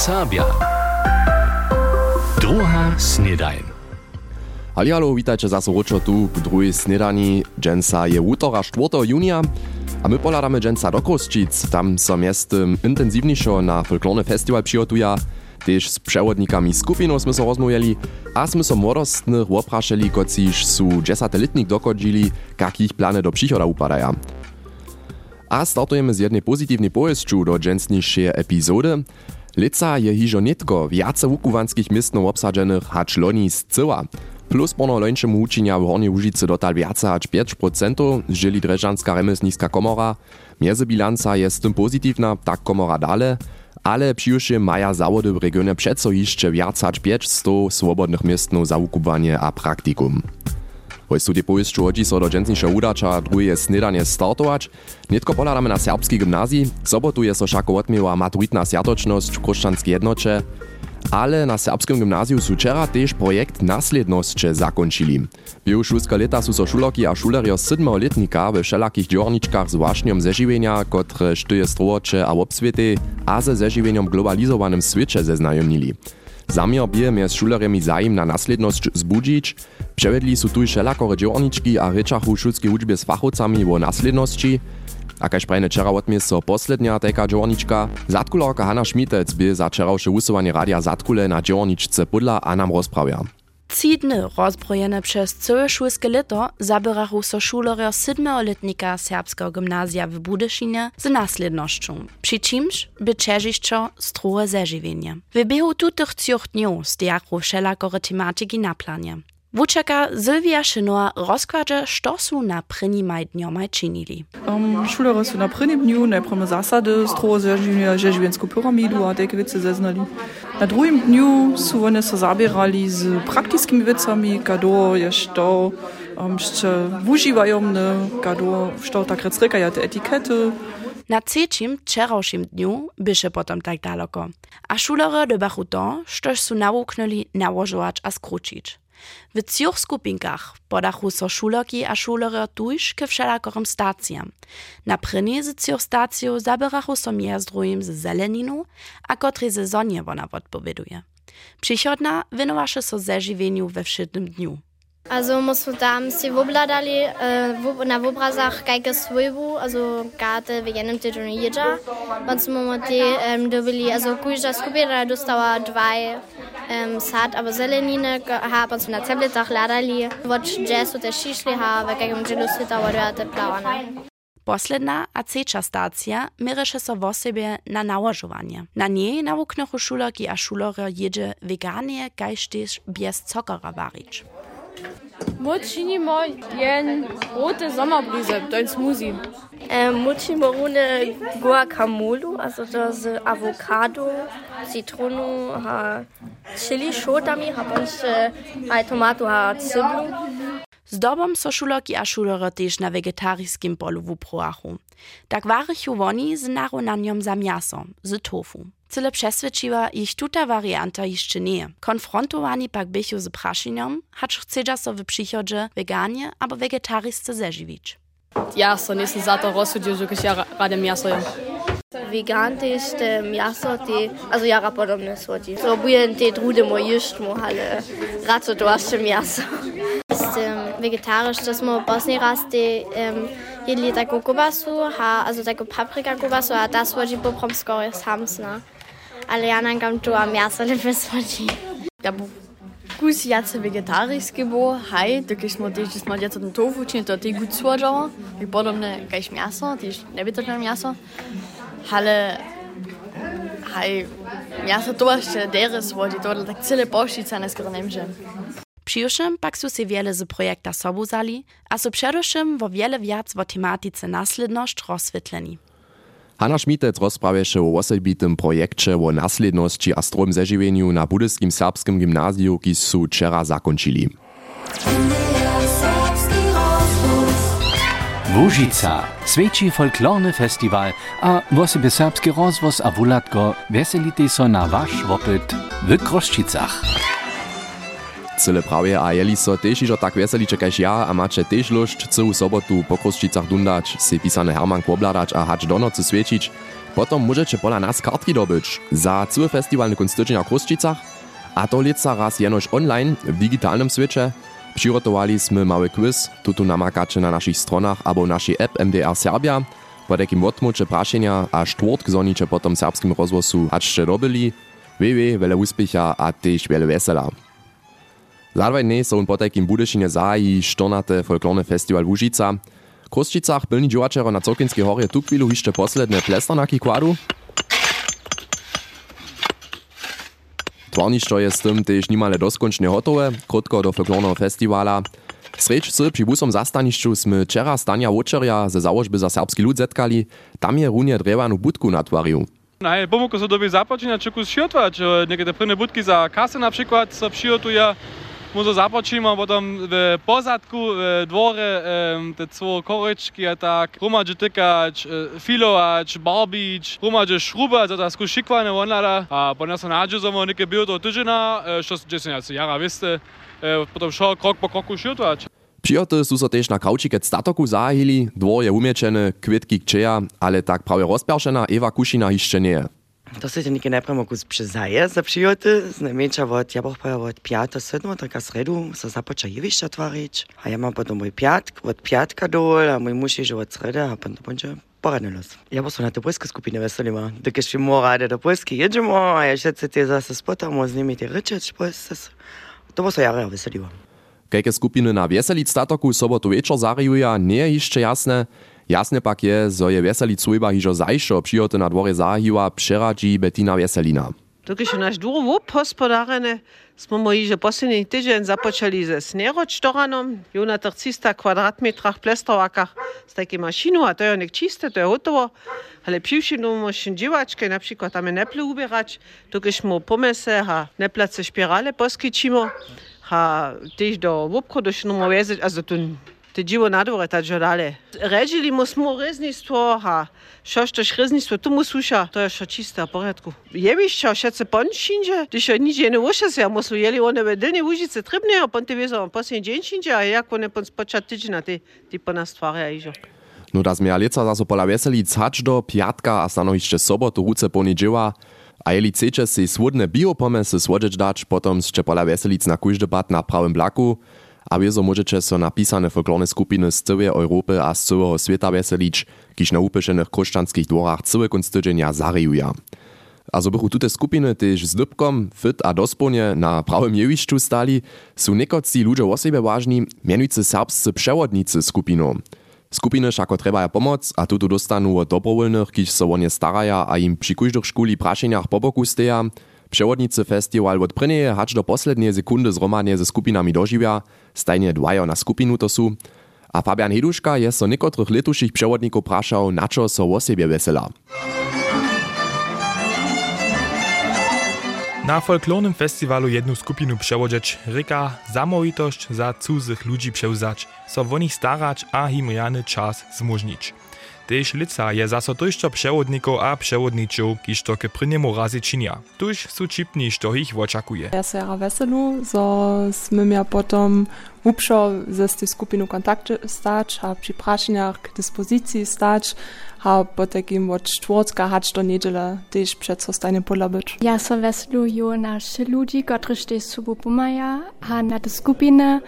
Serbia. Druga snedajn. Ali halo, witajcie zase ročo tu w druhej snedani. Džensa je útora 4. junia a my poladamy džensa do Kosčic. Tam so miestem intenzívnejšo na folklorny festival přihotuja. Tež z przewodnikami skupinu sme so rozmówili a sme so młodostnych opraszali, kociż su 10-letnik dokodzili, kak ich plany do przychoda upadaja. A startujemy z jednej pozytywnej powieściu do dżęsniejszej epizody. Lica je hižo nitko viace wukuwanskich miestnów obsadzenych hacz loni z cyła. Plus pono lończemu uczynia w Hornej Łużycy dotal viace hacz 5%, żyli Dreżanska remesnicka komora. Miezybilanca jest tym pozytywna, tak komora dale, ale przyjuszy maja zawody w regionie przeco jeszcze viace hacz 500 swobodnych miestnów za wukuwanie a praktikum. Hoj studie powieściu hodzi so do dżęsniejszego udacza druje snedanie startować. Nitko poladamy na serbskiej gimnazji, sobotu je so šako odmiewa maturitna sjatočnosť w kruščanskiej jednocze, ale na serbskim gimnazju su wczera też projekt naslednosće zakończyli. Bio šulska leta su so šuloki a šulerjo sedmého letnika we všelakich džorničkach z wašnjom zeživenja, kotre štyje strowocze a obswiety, a ze zeživenjom globalizowanym świecie zeznajomnili. Zamiar bije mjez šulerjemi zajim na naslednosť zbudzić, Převedli su tu všelakore džornički a rečachu šulskiej učbie z fachowcami o naslednosći, a kaž prajne čera odmies so poslednia teka džornička, zatkularka Hanna Šmitec by za čeravše usuwanie radia Zatkule na džorničce podla a nam rozprawia. Tři rozbrojene przez całe szulskie leto zabierachu so šulerjo sedmioletnika serbskiego gimnazja w Budyszynie z naslednością, przy czymś by czežišćo strohe zežiwienie. W biehu tutych trzech dniów stojachu wszelakore tematyki na planie. Wučeka Sylwia Šinoa rozkładże, što su na první maj dňomaj činili. Um, šulery su na prvním dniu najprve zasady stroho zeživiensku pyramidu a takie wice zeznali. Na drugim dniu su one se zabierali z praktycznymi wicami, kado je što um, jeszcze wużywajomne, kado što tak recrykaja te etykiety. Na trzecim, wczorajszym dniu byše potom tak daleko. A šulery dobachu to, štož su nawuknuli nałożować a skručić. W trzech skupinkach podachu so šulerki a šulery tuż ke všelakorom stacjam. Na prvnej z trzech stacjów zabierachu so mier z zeleninu, a kotry ze zonie wona odpowieduje. Przychodna winowaše so zežiwieniu we wszednym dniu. Also muss musst tam si obladali, uh, na obrazach kajka svojbu, also kate v jednom týdnu jedža. Pan smo ti um, dobili, also kujža skupina dostala dva um, sad, aber zelenine, ha, pan smo na tabletach ladali. Watch jazz od šišli, ha, v kajkom dželu sveta vodujate plavana. Posledna, a ceča stacija, mereše so vo sebe na nałożowanie. Na niej nauknochu šulak i a šulora jedzie veganie, kajš tež bez cokora varič. Mochimo jen rote Sommerbrise, dein Smoothie. Äh, Mochimorune Guacamole, also das äh, Avocado, Zitrone, ha, Chili, Shodami, ha, bunch, äh, ha, halt Tomato, ha, Zwiebeln. Zdobom so šulerki a šulery tež na vegetarijskim polu wuproachu. Tak warychu woni z narunanjom za miaso, z tofu. Cyle przesvědčiła ich tuta varianta jeszcze nie. Konfrontowani pak bychu z prašenjom, hacz chcedza so w przychodzie veganie albo vegetarisce zežiwić. Ja so nisem za to rozsudil, že když ja rade miaso jem. Vegan też te miasto, te, also jara podobne sorti. So bujen te drude mo jisht mo hale raco doašte miaso. Ist ähm, vegetarisch, dass mo bosni raz te ähm, jedli tako kobasu, ha, also tako paprika kobasu, a das wodzi po promsko jest hamsna. Ale ja nankam tu a miaso ne beswodzi. Ja bu kus jace vegetarijski bo, haj, dokaj smo tež, smo djeca ten tofu, čini to te gut svodžava, i podobne kajš miaso, tež nebytočné miaso. Ale haj, miaso to jeszcze dere svodzi, to tak cyle poščica neskoro nemže. Przyjuszym pak su se wiele z projekta sobu zali, a su przeduszym wo wiele wiac wo tematice nasledność rozswietleni. Hanna Šmitec rozprawieše o osobitym projekcie o naslednosći a strom zeživenju na budyskim serbskim gimnaziju, ki su zakończyli. Łužica, světší folklorny festival a wosebie serbski rozvoz a wulatko veselite so na wasz wopyt w Kroščicach. Cyle prawie a jeli so tež ižo tak veseliče kaž ja a macie tež lušť celú sobotu po Kruščicach dundać, si pisane Herman pobladać a hacz do nocy svietić, Potom możecie pola nas kartki dobyć za cały festiwal na Kunstyczenia Kruszczycach, a to lica raz online w digitalnym świecie. Przygotowaliśmy mały quiz, tutu namakacie na naszych stronach albo naszej app MDR Serbia. Po takim odmucie praszenia a czwartk zonicie potom serbskim rozwosu haczcie dobili. Wiewie, wiele uspiecha a też wiele wesela. Zadvaj dne są po takim Budyšinie zaji 14. folklorny festiwal w. W Kruszczycach pilni działaczero na Cokinskiej horie tu chwilu jeszcze posledne plestanaki kładu. Twarništo je z tym też nimale doskončne hotowe, krótko do folklornego festiwala. Srećcy przy busom zastanišću sme včera Stania Vočerja ze założby za serbski lud zetkali, tam je runie drewanu budku natwarił. Naj, pomogło sobie dobie započínať čokus šiotwać. Niekedy prvé budky za kasy na przykład so przyjotuje. mu započimo potom v pozadku, v dvore, um, te cvo korečky a tak, rumadže tykač, filovač, barbič, rumadže šruba, za tasku šikvane vonlada a potom sa nádže zomo neke bio do tyžina, što se džesenia se jara, viste, potom šo krok po kroku šiltovač. Přijoty sú sa so tiež na kaučike statoku zahili, dvor je umiečené, kvitky kčeja, ale tak práve rozperšená Eva Kušina ešte nie je. To se ti nekaj najprej mogu prizaje za přijoty, znamenča od, ja boh pa od pjata sedmo, taka sredu, so započa jevišća tvarič, a ja mam potom mój pjatk, od pjatka dol, a mój muž je že od srede, a potom bonče poradne los. Ja bo so na te polske skupine veselima, dokaj še mora, da do polske jedemo, a ja še se te zase spotamo, z njimi te rečeč, to bo so jara veselima. Kajke skupiny na Wieselic statoku sobotu wieczór zarijuja, nie je jeszcze jasne. Jasne pak je, zo je Wieselic sujba hižo zajšo přijoty na dworze zahiła przeradzi Bettina Wieselina. Dokiž naš dvor vup hospodarene, smo moji že posledný tydzień započali ze sneročtoranom, jo na tých 300 kvadratmetrach plestrovakach z takiej mašinu, a to je nek čiste, to je hotovo. Ale přivšinu môžem divačke, napríklad tam je neple uberać, dokiž mu pomese a neplace špirale poskyčimo, a tiež do obchodu šnu mu vezať, also tu te dziwo na dworze, tak dalej. Redzili mu smo reznictwo, a šož to reznictwo tu mu susza, to je šo čiste, w porядku. Jebišća, šece ponšinže, když je nič nie se, a muslu jeli one vedilne užice tribne, a ponte vezo, posljednji dzień šinže, a jak one pon spočat tyđina, ty, ty po nas stvarja ižo. No da zmia lica zaso pola Wieselic hacz do piatka a stanowište sobotu ruce poniedziała, a jeli chcecie si swodne biopomesy słodzieć dać, potom ste pola Wieselic na kujdy bat na prawym blaku, a wiezo możecie so napisane folklorne skupiny z całej Europy a z całego świata weselić, kiż na upyszenych kruszczanskich dworach cały kunst tydzienia zarijuja. A zo bychu tute skupiny też z dybkom, fit a dosponie na prawym jewiszczu stali, są niekoci ludzie o siebie ważni, mianujcy serbscy przewodnicy skupinu. Skupiny všako trebaja pomoc a tuto dostanu od dobrovoľných, kiž so o ne staraja a im pri každých škuli prašeniach po boku steja. Przewodnicy festiwal od prynjeje hacz do poslednie sekundy zromadnie ze skupinami dożivia, stajnie dwajo na skupinu to su. A Fabian Heduška je so niekotrych letuších przewodników praszał, na čo so o siebie wesela. Na folklornym festiwalu jedną skupinu przewodzieć ryka zamovitość za cudzych ludzi przełzać, so o nich starać a im czas zmożnić. Težlica je zasotojščo převodnikov a převodničov, kiž to k prvnemu razy činia. Tuž sú čipni, što ich očakuje. Ja sa veselu, zo sme ja potom upšo ze tej skupinu kontakte stać a pri prašeniach k dispozícii stać, a po takim od czwartka hać do niedziela też przed stanie pola być. Ja so veselu nasze ludzi, którzy też sobą pomaja, a na te skupiny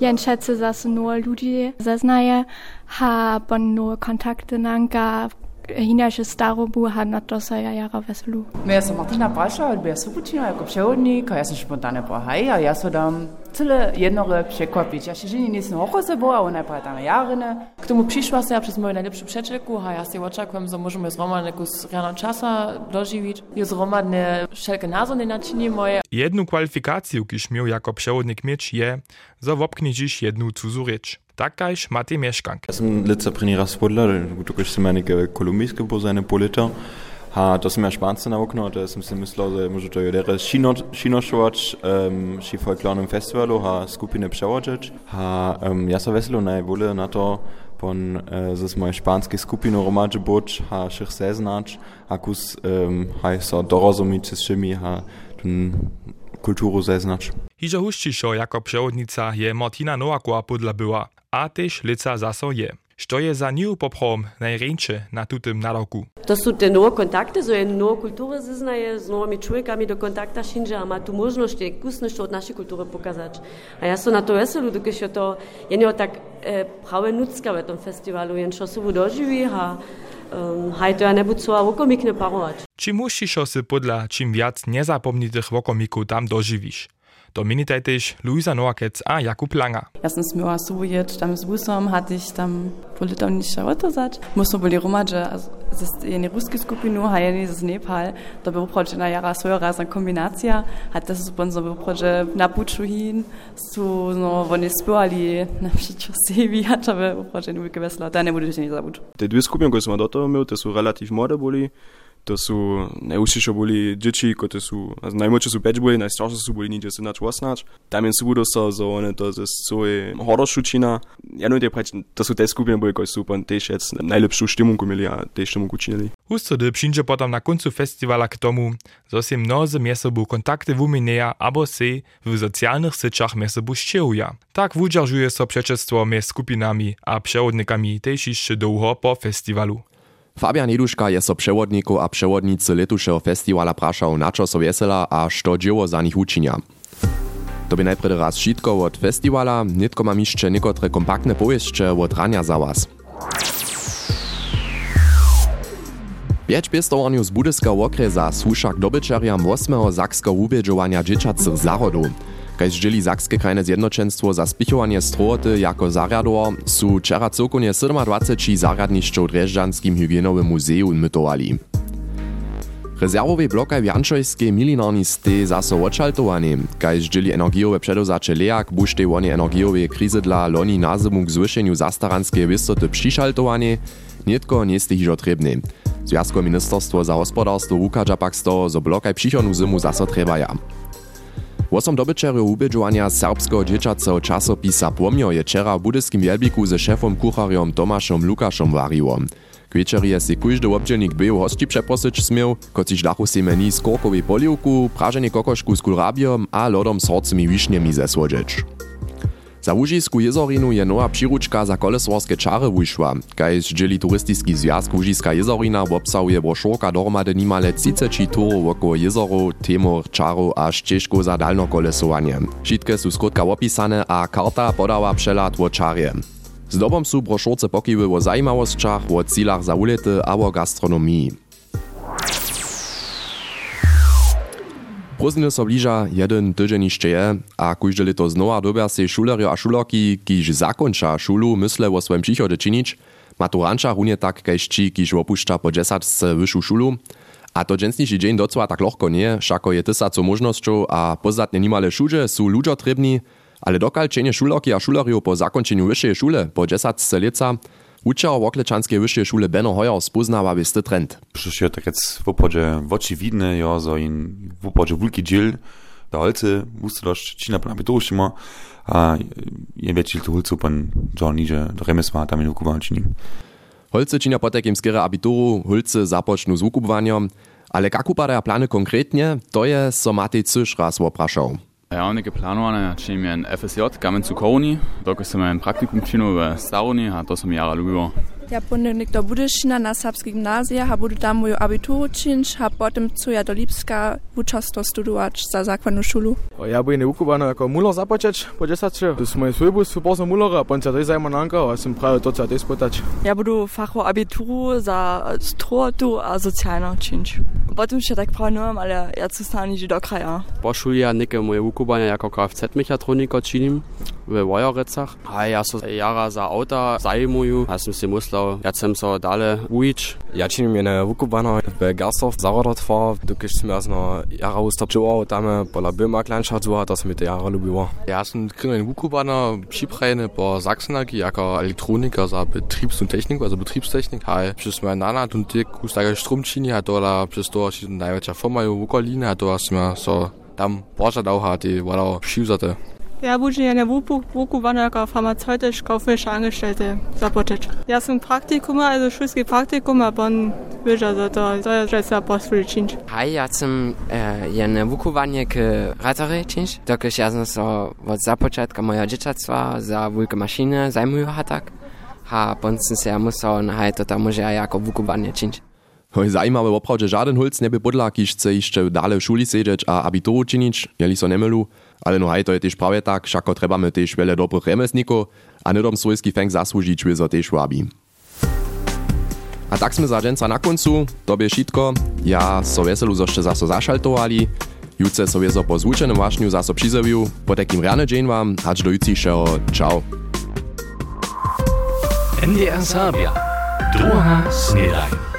jenšece zase nur ludzi zeznaje, ha bon nur kontakty nanka, inače starou buha na to se ja jara veselu. Ja sam Martina Braša, ja subučina jako převodnik, a ja sam spontane pohaj, a ja so dam cyle jednore przekłapić. Ja się żyni nisem hochoze bo, a ona je tam jarine. K tomu przyszła się przez moją najlepszą przyjacielku, a ja się oczekuję, że możemy z Romanem jakąś rano czasa dożywić. Jest Romadne wszelkie nazory naczynie moje. Jedną kwalifikację, kiż miał jako przewodnik mieć, je, że wopknie dziś jedną cudzą rzecz. Takajś Matej Mieszkank. Ja sam letzter raz spodla, tukaj sem enega kolumbijske bo za ene poleta. Ha, to sem ja špance nauknul, da sem si mislil, da može to jodere šinošovač um, ši folklornem festivalu, ha skupine převodžeč. Ha, um, ja sam veselo najbolje na to, pon uh, z moje španske skupine romadže boč, ha ših seznač, akus um, ha so dorozumiť s ha tun kulturu zeznać. Hižo huščišo jako przewodnica je Martina Nowakowa podla była, a też lica zaso je. Što je za nią poprom najręcze na tutym naroku? To sú te nové kontakty, zo je nové kultúry zeznaje, s novými čłowiekami do kontakta a má tu možnosť tie kusnosti od našej kultúry pokazať. A ja som na to veselú, dokiaľ to je nie tak e, práve nucka v tom festivalu, jen čo sú doživí a um, haj to ja nebudú so okomikne parovať. Či musíš si podľa čím viac nezapomnitých vokomikov tam doživíš? Dominitaj też Luisa Noakec a Jakub Langer. Ja sam smiała sujet, tam z busom, hatte ich tam politał niż otozać. Musno byli romadze, z jednej ruskiej skupinu, a jednej z Nepal. To był projekt na jara swoja razna kombinacja. Hat das sponsor projekt na Puczuhin, su no, oni spiewali na przykład Sevi, a to był projekt nie wysła, to nie bude się nie zabuć. Te dwie skupiny, które są do tego to są relatyw młode byli. To sú najúžšie boli deti, ktoré sú, najmladšie sú 5 boli, najstaršie sú boli niekde 17, 18. Tam je sú dostal, so one to je svoje horšučina. Ja preč, to sú tie skupiny boli, ktoré sú pon tiež najlepšiu štimunku mieli a tiež štimunku činili. Hustody potom na koncu festivala k tomu, zo si mnoze miesobu kontakty wumineja abo si w socjalnych syczach miesobu ściełuja. Tak wudźarżuje so przeczestwo między skupinami a przewodnikami też jeszcze długo po festiwalu. Fabian Jeduška je so przewodniku a przewodnicy letušeho festivala prašał, na čo so vesela a što dzieło za nich učinia. To by najpredy raz šitko od festivala, nitko mam jeszcze niekotre kompaktne powieście od rania za was. Pięć piestowarniu z Budyska okresa słusza k dobyczariam 8. zakskiego ubieżowania dzieciacych zarodów. Kaž žili Sakske krajne zjednočenstvo za spichovanie strohoty jako zariador, su včera celkovne 27 zariadnišćov Drežďanskim hygienowym muzeum mytovali. Rezerwowy blokaj w Janczojskiej milinarni ste zaso odšaltowani, kaž žili energijowe předozače lejak, bušte oni energijowe krize dla loni na zimu k zwyšeniu zastaranskiej wysoty přišaltowani, nietko nie ste hižo trebne. Związkowe ministerstwo za gospodarstwo ukaża pak z toho, zo blokaj přichodnú zimu zaso trebaja. Wosom dobyczerju ubědžovania serbskiego dzieciaceho časopisa Płomio je wczera w budyskim Wielbiku ze szefom kucharzom Tomaszom Lukaszom wariło. K wieczery je si kujdy obdzielnik był hości przeprosić smiał, kociś dachu si meni z korkowej poliwku, prażenie kokoszku z kulrabiom a lodom z horcymi wiśniemi zesłodzieć. Za Łužisku jezorinu je nowa przyruczka za kolesworske czary wyszła. Kajż dzieli turystyczny związk Łužiska jezorina obsahuje broszurka dohromady nimale 30 turów wokół jezoru, temur, czarów a ścieżku za dalnokolesowanie. Wszystkie są skrótka opisane a karta podała przelat o czarje. Z dobą są broszurce pokiwy o zajmawosťach, o cilach za ulety a o gastronomii. Prózdny so bliža jeden tydzień jeszcze je, a kujde leto znowa dobia se šulerjo a šulerki, kiž zakonča šulu, mysle o swoim přichode činić, maturanča runie tak kaž či, kiž opušťa po desatce vyššiu šulu, a to dženstniši dzień docela tak lohko nie, šako je tysaco možnosťou a pozdatne nimale šuže sú ľuďo trebni, ale dokal čenie šulerki a šulerjo po zakončeniu vyššej šule po desatce leca, Uczał w Okleczanskiej Wyższej Szule Benno Hoyer spoznawa bysty trend. Przyszło tak jest w opodzie w oczy widne, ja, so in w opodzie wielki dziel, da holce, wusste dość, ci na abitur ma, a je wiecie, to holce pan John Nije, do remesma tam in Wukuban czyni. Holce czynia potek im skiery abituru, holce zapocznu z wukubwaniem, ale jak upadają plany konkretnie, to je so Matej Cysz raz opraszał. Ja, neke čim je FSJ, kamen cukovni, dokaj sem en praktikum činil v Stavni, a to sem jara ljubil. Ja ponieważ do Budyszina na serbskiej gimnazji, a budu tam moją abituru czynić, a potem co ja do Lipska studować za zakładną szulu. Ja byłem nieukubany jako mular zapoczeć po 10 To jest mój swój super za mulara, a potem to zajmę nanka, a jestem prawie to co też pytać. Ja budu fachu abituru za strotu a socjalną czynić. Potem się tak planowałem, ale ja co stanie do kraja. Po szuli ja niekie moje ukubania jako Kfz-mechatroniker czynim w Wojorecach. A ja so jara za auta zajmuję, a jsem si myslel, ja jsem so dále ujič. Ja činím jene Wukubana w Gersov zarodot for, dokiž som ja zno jara ustopčoval tam pola Böhma Kleinstadt zuha, to som mi to jara lubiło. Ja som krynjen Wukubana připrajene po Sachsenaki jako elektroniker za Betriebs- und Technik, also Betriebstechnik. Hej, przez moja nana und dirk ustaga strumčini, a dola przez to si najväčšia firma je Wukolina, a to som so tam požadal, a ty vola přivzate. Ja budzę ja na Wukuwana jako farmaceutisch-kaufmännische Angestellte zapoczeć. Ja sam praktikum, also wszystkie praktikum, a pan wyża za to, to jest rzecz apostoli czynć. Hej, ja sam e, ja na Wukuwanie k ratory czynć, dokąd ja sam so od zapoczętka moja dzieciactwa za wielkie maszyny zajmuję tak. A potem się ja musiał na hej, to tam może ja jako Wukuwanie czynć. Hoj zajímawe oprawdźe żaden hulc nie by budla, kiž chce jeszcze dalej w szuli siedzieć a abituru czynić, jeli so nemylu, ale no haj to je też prawie tak, všako trebamy też wiele dobrych remesników, a nedom swojski fęk zasłużyć, by so też wabi. A tak sme za dženca na koncu, to bie šitko. Ja so veselu zošte zaso zašaltovali. Juce so wiezo po zvučenom vášňu zaso přizeviu. Po takým rane džen vám, hač do jucišeho. Čau. NDR Sabia. Druga snedaj.